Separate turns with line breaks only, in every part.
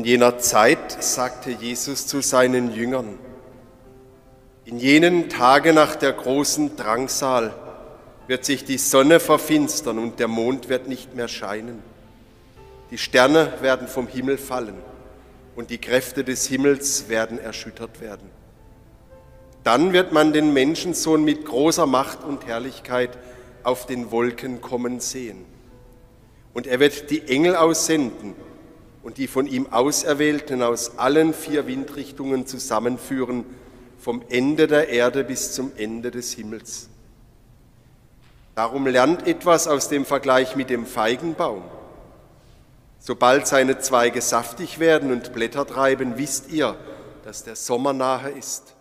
In jener Zeit sagte Jesus zu seinen Jüngern, in jenen Tagen nach der großen Drangsal wird sich die Sonne verfinstern und der Mond wird nicht mehr scheinen. Die Sterne werden vom Himmel fallen und die Kräfte des Himmels werden erschüttert werden. Dann wird man den Menschensohn mit großer Macht und Herrlichkeit auf den Wolken kommen sehen. Und er wird die Engel aussenden und die von ihm Auserwählten aus allen vier Windrichtungen zusammenführen, vom Ende der Erde bis zum Ende des Himmels. Darum lernt etwas aus dem Vergleich mit dem Feigenbaum. Sobald seine Zweige saftig werden und Blätter treiben, wisst ihr, dass der Sommer nahe ist.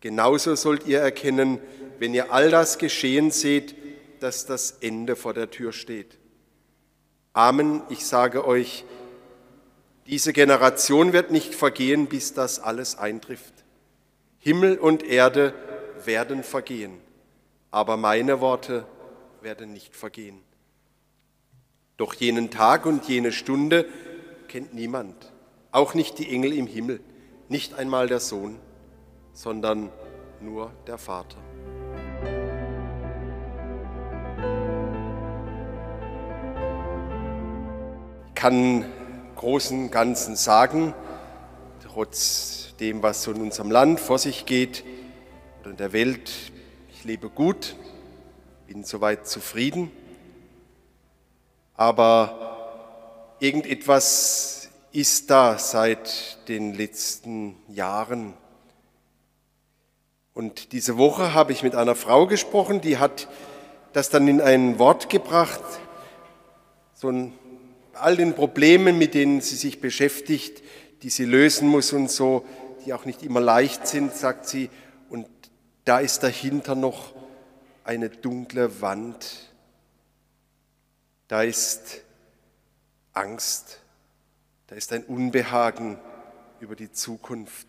Genauso sollt ihr erkennen, wenn ihr all das geschehen seht, dass das Ende vor der Tür steht. Amen, ich sage euch, diese Generation wird nicht vergehen, bis das alles eintrifft. Himmel und Erde werden vergehen, aber meine Worte werden nicht vergehen. Doch jenen Tag und jene Stunde kennt niemand, auch nicht die Engel im Himmel, nicht einmal der Sohn, sondern nur der Vater. Ich kann großen Ganzen sagen, trotz dem, was so in unserem Land vor sich geht oder in der Welt. Ich lebe gut, bin soweit zufrieden, aber irgendetwas ist da seit den letzten Jahren. Und diese Woche habe ich mit einer Frau gesprochen, die hat das dann in ein Wort gebracht, so ein all den Problemen, mit denen sie sich beschäftigt, die sie lösen muss und so, die auch nicht immer leicht sind, sagt sie, und da ist dahinter noch eine dunkle Wand. Da ist Angst, da ist ein Unbehagen über die Zukunft.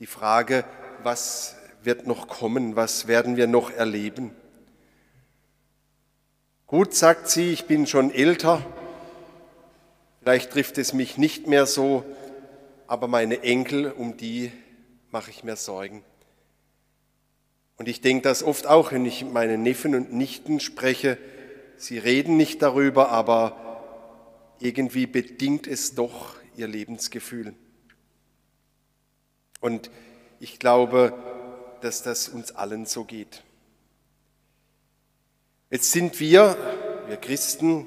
Die Frage, was wird noch kommen, was werden wir noch erleben? Gut, sagt sie, ich bin schon älter, vielleicht trifft es mich nicht mehr so, aber meine Enkel, um die mache ich mir Sorgen. Und ich denke das oft auch, wenn ich mit meinen Neffen und Nichten spreche. Sie reden nicht darüber, aber irgendwie bedingt es doch ihr Lebensgefühl. Und ich glaube, dass das uns allen so geht. Jetzt sind wir, wir Christen,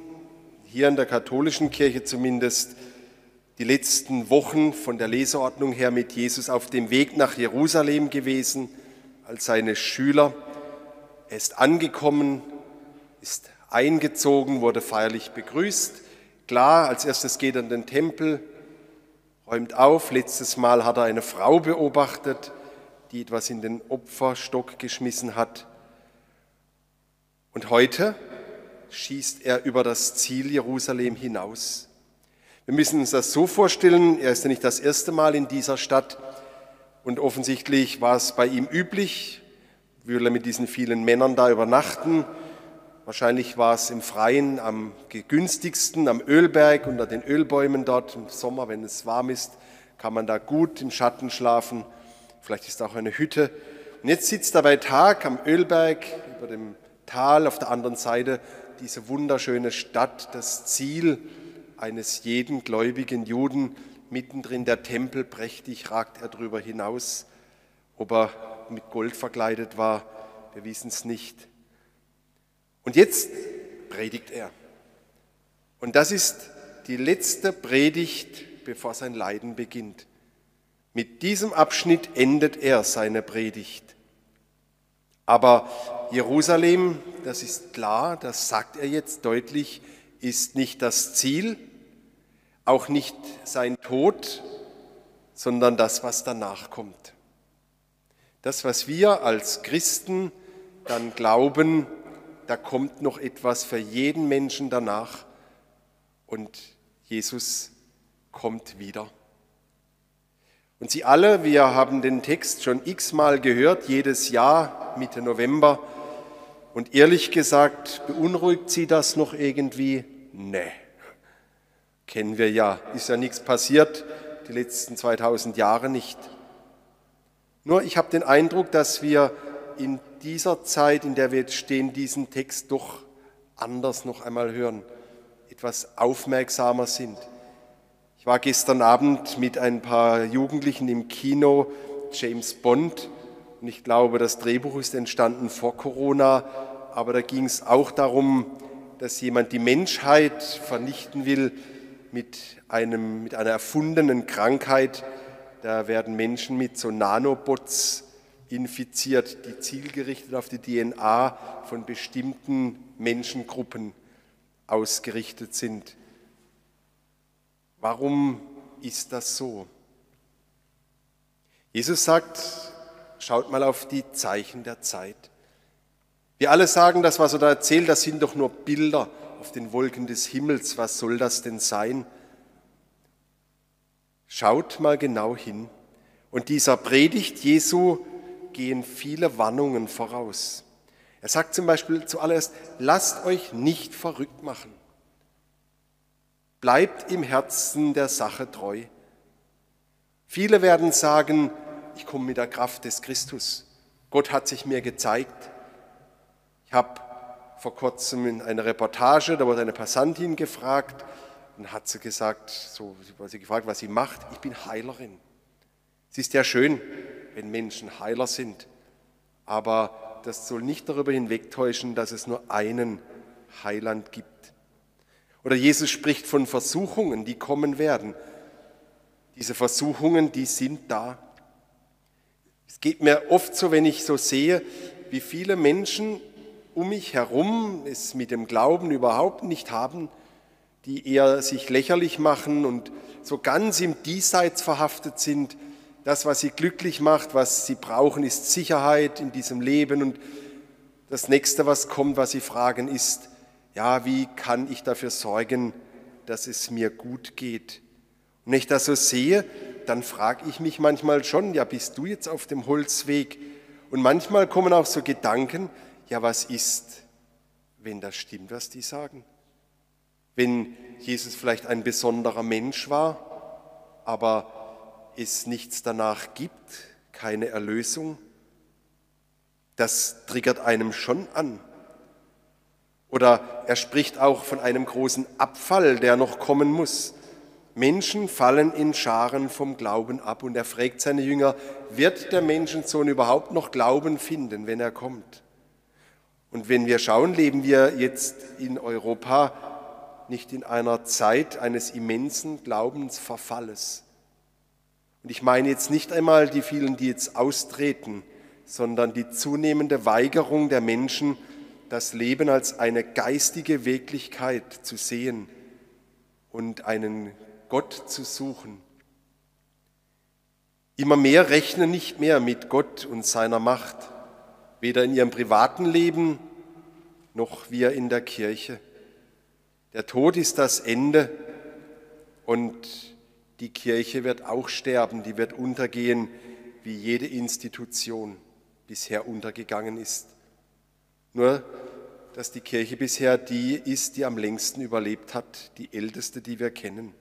hier in der katholischen Kirche zumindest, die letzten Wochen von der Leseordnung her mit Jesus auf dem Weg nach Jerusalem gewesen als seine Schüler. Er ist angekommen, ist eingezogen, wurde feierlich begrüßt. Klar, als erstes geht er in den Tempel, räumt auf. Letztes Mal hat er eine Frau beobachtet, die etwas in den Opferstock geschmissen hat. Und heute schießt er über das Ziel Jerusalem hinaus. Wir müssen uns das so vorstellen, er ist ja nicht das erste Mal in dieser Stadt und offensichtlich war es bei ihm üblich, würde er mit diesen vielen Männern da übernachten. Wahrscheinlich war es im Freien am günstigsten, am Ölberg, unter den Ölbäumen dort. Im Sommer, wenn es warm ist, kann man da gut im Schatten schlafen. Vielleicht ist auch eine Hütte. Und jetzt sitzt er bei Tag am Ölberg über dem Tal, auf der anderen Seite diese wunderschöne Stadt, das Ziel eines jeden gläubigen Juden, mittendrin der Tempel, prächtig ragt er darüber hinaus. Ob er mit Gold verkleidet war, wir wissen es nicht. Und jetzt predigt er. Und das ist die letzte Predigt, bevor sein Leiden beginnt. Mit diesem Abschnitt endet er seine Predigt. Aber Jerusalem, das ist klar, das sagt er jetzt deutlich, ist nicht das Ziel, auch nicht sein Tod, sondern das, was danach kommt. Das, was wir als Christen dann glauben, da kommt noch etwas für jeden Menschen danach und Jesus kommt wieder. Und Sie alle, wir haben den Text schon x-mal gehört, jedes Jahr Mitte November. Und ehrlich gesagt, beunruhigt Sie das noch irgendwie? Nee. Kennen wir ja, ist ja nichts passiert, die letzten 2000 Jahre nicht. Nur ich habe den Eindruck, dass wir in dieser Zeit, in der wir jetzt stehen, diesen Text doch anders noch einmal hören, etwas aufmerksamer sind. War gestern Abend mit ein paar Jugendlichen im Kino James Bond und ich glaube, das Drehbuch ist entstanden vor Corona, aber da ging es auch darum, dass jemand die Menschheit vernichten will mit, einem, mit einer erfundenen Krankheit. Da werden Menschen mit so Nanobots infiziert, die zielgerichtet auf die DNA von bestimmten Menschengruppen ausgerichtet sind. Warum ist das so? Jesus sagt, schaut mal auf die Zeichen der Zeit. Wir alle sagen, das, was er da erzählt, das sind doch nur Bilder auf den Wolken des Himmels. Was soll das denn sein? Schaut mal genau hin. Und dieser Predigt Jesu gehen viele Warnungen voraus. Er sagt zum Beispiel zuallererst, lasst euch nicht verrückt machen. Bleibt im Herzen der Sache treu. Viele werden sagen, ich komme mit der Kraft des Christus. Gott hat sich mir gezeigt. Ich habe vor kurzem in einer Reportage, da wurde eine Passantin gefragt und hat sie gesagt, so sie gefragt, was sie macht. Ich bin Heilerin. Es ist ja schön, wenn Menschen Heiler sind, aber das soll nicht darüber hinwegtäuschen, dass es nur einen Heiland gibt. Oder Jesus spricht von Versuchungen, die kommen werden. Diese Versuchungen, die sind da. Es geht mir oft so, wenn ich so sehe, wie viele Menschen um mich herum es mit dem Glauben überhaupt nicht haben, die eher sich lächerlich machen und so ganz im Diesseits verhaftet sind. Das, was sie glücklich macht, was sie brauchen, ist Sicherheit in diesem Leben. Und das nächste, was kommt, was sie fragen, ist, ja, wie kann ich dafür sorgen, dass es mir gut geht? Und wenn ich das so sehe, dann frage ich mich manchmal schon, ja, bist du jetzt auf dem Holzweg? Und manchmal kommen auch so Gedanken, ja, was ist, wenn das stimmt, was die sagen? Wenn Jesus vielleicht ein besonderer Mensch war, aber es nichts danach gibt, keine Erlösung, das triggert einem schon an. Oder er spricht auch von einem großen Abfall, der noch kommen muss. Menschen fallen in Scharen vom Glauben ab und er fragt seine Jünger, wird der Menschensohn überhaupt noch Glauben finden, wenn er kommt? Und wenn wir schauen, leben wir jetzt in Europa nicht in einer Zeit eines immensen Glaubensverfalles. Und ich meine jetzt nicht einmal die vielen, die jetzt austreten, sondern die zunehmende Weigerung der Menschen, das Leben als eine geistige Wirklichkeit zu sehen und einen Gott zu suchen. Immer mehr rechnen nicht mehr mit Gott und seiner Macht, weder in ihrem privaten Leben noch wir in der Kirche. Der Tod ist das Ende und die Kirche wird auch sterben, die wird untergehen, wie jede Institution bisher untergegangen ist. Nur, dass die Kirche bisher die ist, die am längsten überlebt hat, die älteste, die wir kennen.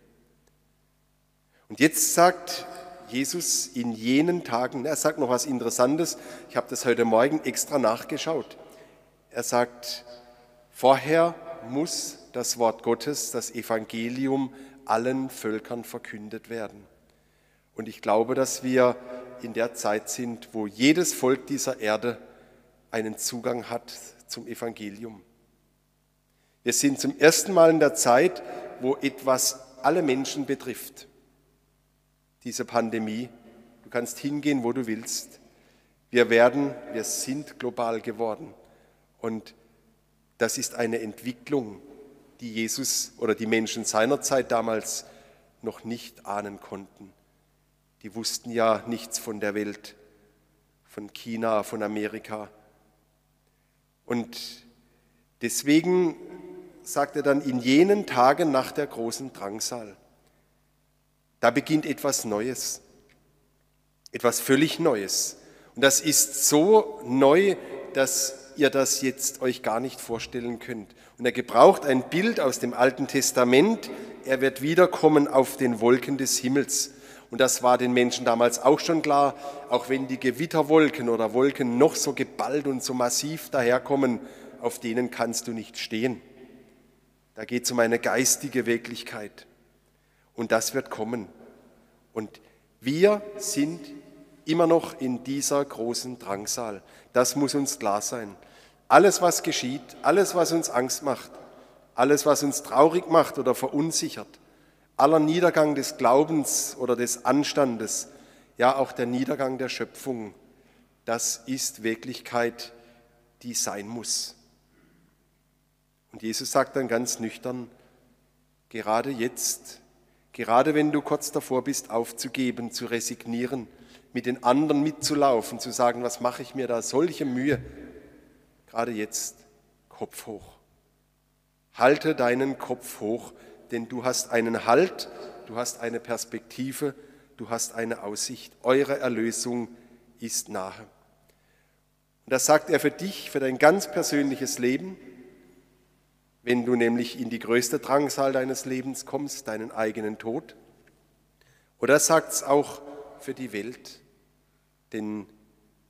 Und jetzt sagt Jesus in jenen Tagen, er sagt noch was Interessantes, ich habe das heute Morgen extra nachgeschaut. Er sagt, vorher muss das Wort Gottes, das Evangelium allen Völkern verkündet werden. Und ich glaube, dass wir in der Zeit sind, wo jedes Volk dieser Erde einen Zugang hat zum Evangelium. Wir sind zum ersten Mal in der Zeit, wo etwas alle Menschen betrifft. Diese Pandemie. Du kannst hingehen, wo du willst. Wir werden, wir sind global geworden. Und das ist eine Entwicklung, die Jesus oder die Menschen seiner Zeit damals noch nicht ahnen konnten. Die wussten ja nichts von der Welt, von China, von Amerika. Und deswegen sagt er dann, in jenen Tagen nach der großen Drangsal, da beginnt etwas Neues, etwas völlig Neues. Und das ist so neu, dass ihr das jetzt euch gar nicht vorstellen könnt. Und er gebraucht ein Bild aus dem Alten Testament. Er wird wiederkommen auf den Wolken des Himmels. Und das war den Menschen damals auch schon klar, auch wenn die Gewitterwolken oder Wolken noch so geballt und so massiv daherkommen, auf denen kannst du nicht stehen. Da geht es um eine geistige Wirklichkeit. Und das wird kommen. Und wir sind immer noch in dieser großen Drangsal. Das muss uns klar sein. Alles, was geschieht, alles, was uns Angst macht, alles, was uns traurig macht oder verunsichert, aller Niedergang des Glaubens oder des Anstandes, ja auch der Niedergang der Schöpfung, das ist Wirklichkeit, die sein muss. Und Jesus sagt dann ganz nüchtern, gerade jetzt, gerade wenn du kurz davor bist, aufzugeben, zu resignieren, mit den anderen mitzulaufen, zu sagen, was mache ich mir da, solche Mühe, gerade jetzt Kopf hoch. Halte deinen Kopf hoch, denn du hast einen Halt, du hast eine Perspektive, du hast eine Aussicht. Eure Erlösung ist nahe. Und das sagt er für dich, für dein ganz persönliches Leben, wenn du nämlich in die größte Drangsal deines Lebens kommst, deinen eigenen Tod. Oder sagt es auch für die Welt, denn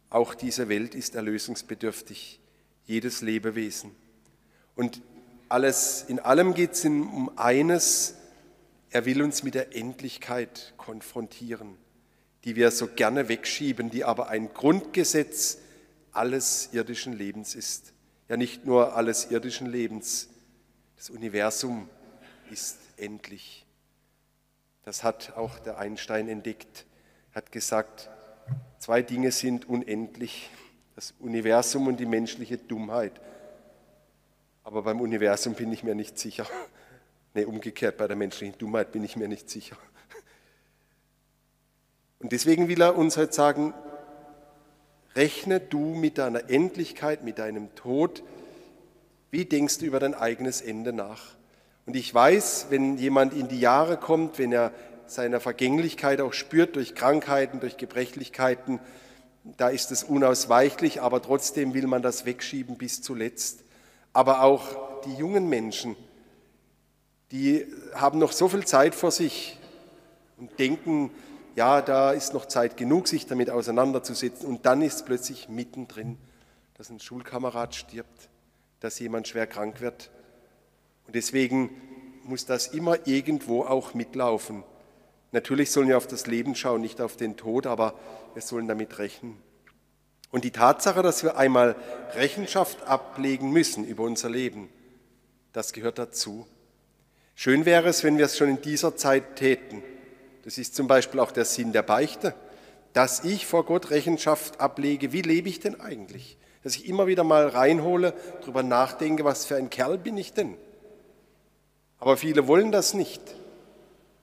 auch diese Welt ist erlösungsbedürftig, jedes Lebewesen. Und alles, in allem geht es um eines, er will uns mit der Endlichkeit konfrontieren, die wir so gerne wegschieben, die aber ein Grundgesetz alles irdischen Lebens ist. Ja, nicht nur alles irdischen Lebens, das Universum ist endlich. Das hat auch der Einstein entdeckt. Hat gesagt, Zwei Dinge sind unendlich, das Universum und die menschliche Dummheit. Aber beim Universum bin ich mir nicht sicher. Nee, umgekehrt, bei der menschlichen Dummheit bin ich mir nicht sicher. Und deswegen will er uns heute sagen, rechne du mit deiner Endlichkeit, mit deinem Tod, wie denkst du über dein eigenes Ende nach? Und ich weiß, wenn jemand in die Jahre kommt, wenn er seiner Vergänglichkeit auch spürt durch Krankheiten, durch Gebrechlichkeiten, da ist es unausweichlich, aber trotzdem will man das wegschieben bis zuletzt. Aber auch die jungen Menschen, die haben noch so viel Zeit vor sich und denken, ja, da ist noch Zeit genug, sich damit auseinanderzusetzen. Und dann ist plötzlich mittendrin, dass ein Schulkamerad stirbt, dass jemand schwer krank wird. Und deswegen muss das immer irgendwo auch mitlaufen. Natürlich sollen wir auf das Leben schauen, nicht auf den Tod, aber wir sollen damit rechnen. Und die Tatsache, dass wir einmal Rechenschaft ablegen müssen über unser Leben, das gehört dazu. Schön wäre es, wenn wir es schon in dieser Zeit täten. Das ist zum Beispiel auch der Sinn der Beichte, dass ich vor Gott Rechenschaft ablege, wie lebe ich denn eigentlich? Dass ich immer wieder mal reinhole, darüber nachdenke, was für ein Kerl bin ich denn? Aber viele wollen das nicht.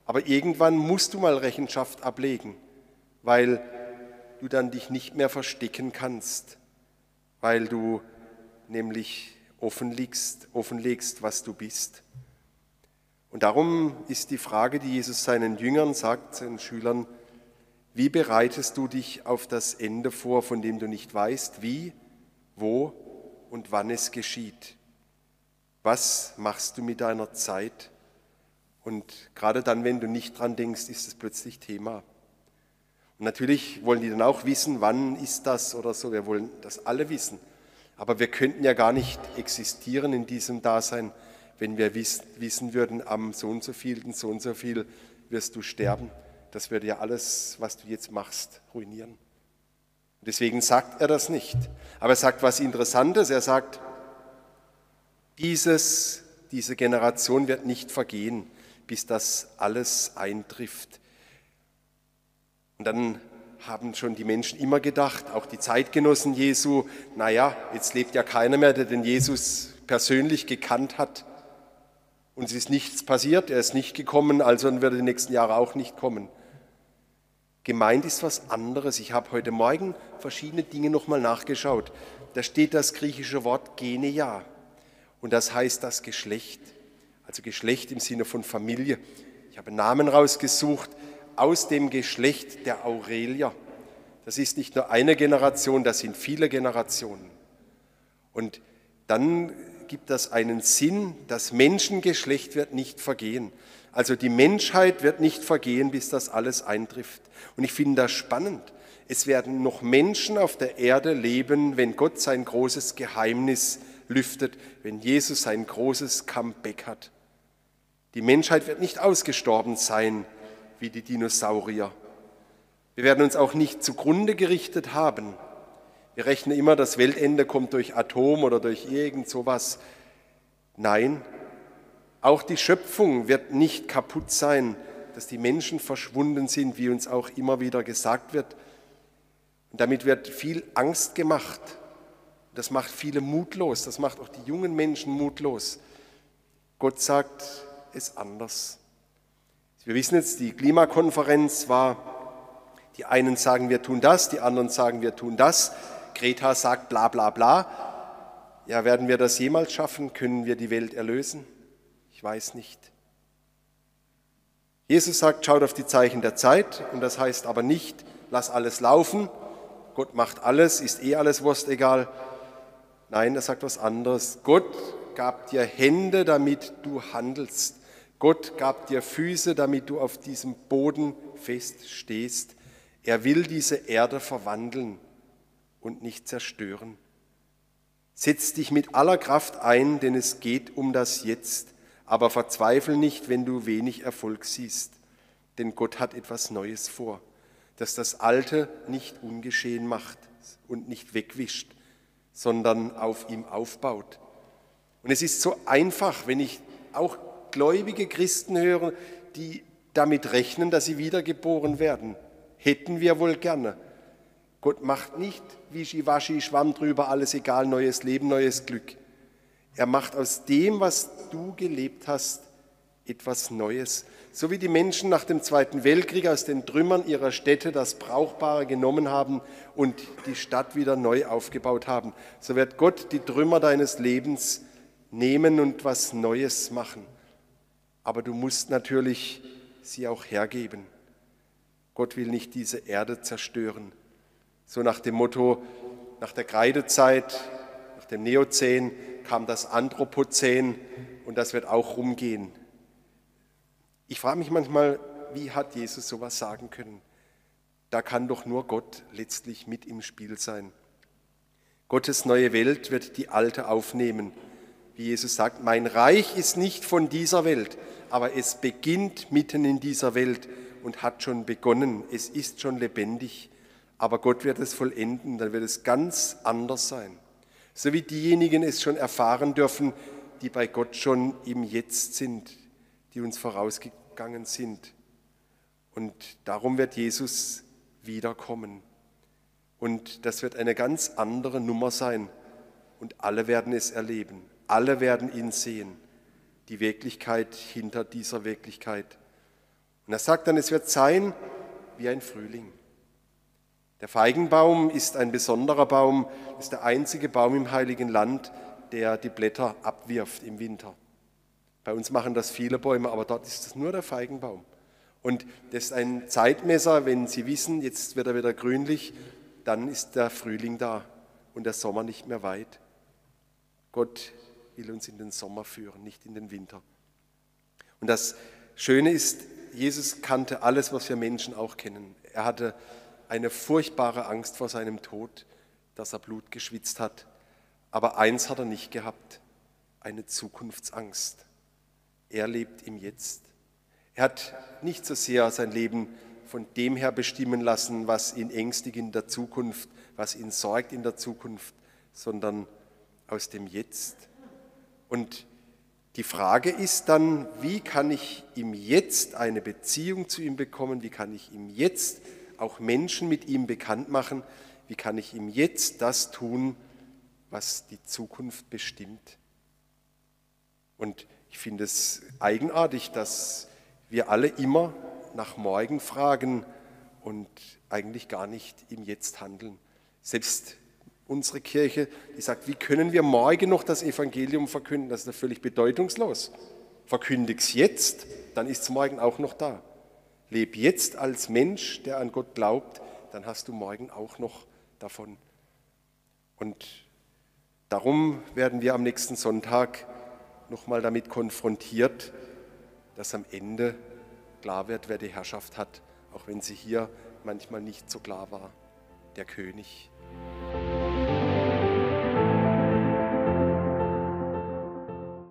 Aber irgendwann musst du mal Rechenschaft ablegen, weil du dann dich nicht mehr verstecken kannst, weil du nämlich offenlegst, offenlegst, was du bist. Und darum ist die Frage, die Jesus seinen Jüngern sagt, seinen Schülern, wie bereitest du dich auf das Ende vor, von dem du nicht weißt, wie, wo und wann es geschieht? Was machst du mit deiner Zeit? Und gerade dann, wenn du nicht dran denkst, ist es plötzlich Thema. Natürlich wollen die dann auch wissen, wann ist das oder so. Wir wollen das alle wissen. Aber wir könnten ja gar nicht existieren in diesem Dasein, wenn wir wissen würden, am so und so viel, so und so viel wirst du sterben. Das würde ja alles, was du jetzt machst, ruinieren. Deswegen sagt er das nicht. Aber er sagt was Interessantes. Er sagt, dieses, diese Generation wird nicht vergehen bis das alles eintrifft. Und dann haben schon die Menschen immer gedacht, auch die Zeitgenossen Jesu, naja, jetzt lebt ja keiner mehr, der den Jesus persönlich gekannt hat. Und es ist nichts passiert, er ist nicht gekommen, also wird er die nächsten Jahre auch nicht kommen. Gemeint ist was anderes. Ich habe heute Morgen verschiedene Dinge nochmal nachgeschaut. Da steht das griechische Wort Genea und das heißt das Geschlecht also Geschlecht im Sinne von Familie. Ich habe Namen rausgesucht aus dem Geschlecht der Aurelier. Das ist nicht nur eine Generation, das sind viele Generationen. Und dann gibt das einen Sinn, das Menschengeschlecht wird nicht vergehen. Also die Menschheit wird nicht vergehen, bis das alles eintrifft. Und ich finde das spannend. Es werden noch Menschen auf der Erde leben, wenn Gott sein großes Geheimnis lüftet, wenn Jesus sein großes Comeback hat. Die Menschheit wird nicht ausgestorben sein wie die Dinosaurier. Wir werden uns auch nicht zugrunde gerichtet haben. Wir rechnen immer, das Weltende kommt durch Atom oder durch irgend sowas. Nein, auch die Schöpfung wird nicht kaputt sein, dass die Menschen verschwunden sind, wie uns auch immer wieder gesagt wird. Und damit wird viel Angst gemacht. Das macht viele mutlos, das macht auch die jungen Menschen mutlos. Gott sagt es anders. Wir wissen jetzt, die Klimakonferenz war, die einen sagen, wir tun das, die anderen sagen, wir tun das. Greta sagt bla bla bla. Ja, werden wir das jemals schaffen? Können wir die Welt erlösen? Ich weiß nicht. Jesus sagt, schaut auf die Zeichen der Zeit und das heißt aber nicht, lass alles laufen, Gott macht alles, ist eh alles Wurst egal. Nein, er sagt was anderes. Gott gab dir Hände, damit du handelst. Gott gab dir Füße, damit du auf diesem Boden fest stehst. Er will diese Erde verwandeln und nicht zerstören. Setz dich mit aller Kraft ein, denn es geht um das Jetzt. Aber verzweifel nicht, wenn du wenig Erfolg siehst, denn Gott hat etwas Neues vor, das das Alte nicht ungeschehen macht und nicht wegwischt, sondern auf ihm aufbaut. Und es ist so einfach, wenn ich auch gläubige Christen höre, die damit rechnen, dass sie wiedergeboren werden. Hätten wir wohl gerne. Gott macht nicht Wischiwaschi, Schwamm drüber, alles egal, neues Leben, neues Glück. Er macht aus dem, was du gelebt hast, etwas Neues. So wie die Menschen nach dem Zweiten Weltkrieg aus den Trümmern ihrer Städte das Brauchbare genommen haben und die Stadt wieder neu aufgebaut haben, so wird Gott die Trümmer deines Lebens nehmen und was Neues machen. Aber du musst natürlich sie auch hergeben. Gott will nicht diese Erde zerstören. So nach dem Motto, nach der Kreidezeit, nach dem Neozän kam das Anthropozän und das wird auch rumgehen. Ich frage mich manchmal, wie hat Jesus sowas sagen können? Da kann doch nur Gott letztlich mit im Spiel sein. Gottes neue Welt wird die alte aufnehmen. Wie Jesus sagt, mein Reich ist nicht von dieser Welt, aber es beginnt mitten in dieser Welt und hat schon begonnen. Es ist schon lebendig aber Gott wird es vollenden, dann wird es ganz anders sein. So wie diejenigen es schon erfahren dürfen, die bei Gott schon im Jetzt sind, die uns vorausgegangen sind. Und darum wird Jesus wiederkommen. Und das wird eine ganz andere Nummer sein. Und alle werden es erleben. Alle werden ihn sehen. Die Wirklichkeit hinter dieser Wirklichkeit. Und er sagt dann, es wird sein wie ein Frühling. Der Feigenbaum ist ein besonderer Baum, ist der einzige Baum im Heiligen Land, der die Blätter abwirft im Winter. Bei uns machen das viele Bäume, aber dort ist es nur der Feigenbaum. Und das ist ein Zeitmesser, wenn Sie wissen, jetzt wird er wieder grünlich, dann ist der Frühling da und der Sommer nicht mehr weit. Gott will uns in den Sommer führen, nicht in den Winter. Und das Schöne ist, Jesus kannte alles, was wir Menschen auch kennen. Er hatte eine furchtbare Angst vor seinem Tod, dass er Blut geschwitzt hat. Aber eins hat er nicht gehabt, eine Zukunftsangst. Er lebt im Jetzt. Er hat nicht so sehr sein Leben von dem her bestimmen lassen, was ihn ängstigt in der Zukunft, was ihn sorgt in der Zukunft, sondern aus dem Jetzt. Und die Frage ist dann, wie kann ich im Jetzt eine Beziehung zu ihm bekommen? Wie kann ich im Jetzt auch Menschen mit ihm bekannt machen. Wie kann ich ihm jetzt das tun, was die Zukunft bestimmt? Und ich finde es eigenartig, dass wir alle immer nach morgen fragen und eigentlich gar nicht im Jetzt handeln. Selbst unsere Kirche, die sagt, wie können wir morgen noch das Evangelium verkünden? Das ist ja völlig bedeutungslos. Verkündig es jetzt, dann ist es morgen auch noch da. Leb jetzt als Mensch, der an Gott glaubt, dann hast du morgen auch noch davon. Und darum werden wir am nächsten Sonntag nochmal damit konfrontiert, dass am Ende klar wird, wer die Herrschaft hat, auch wenn sie hier manchmal nicht so klar war, der König.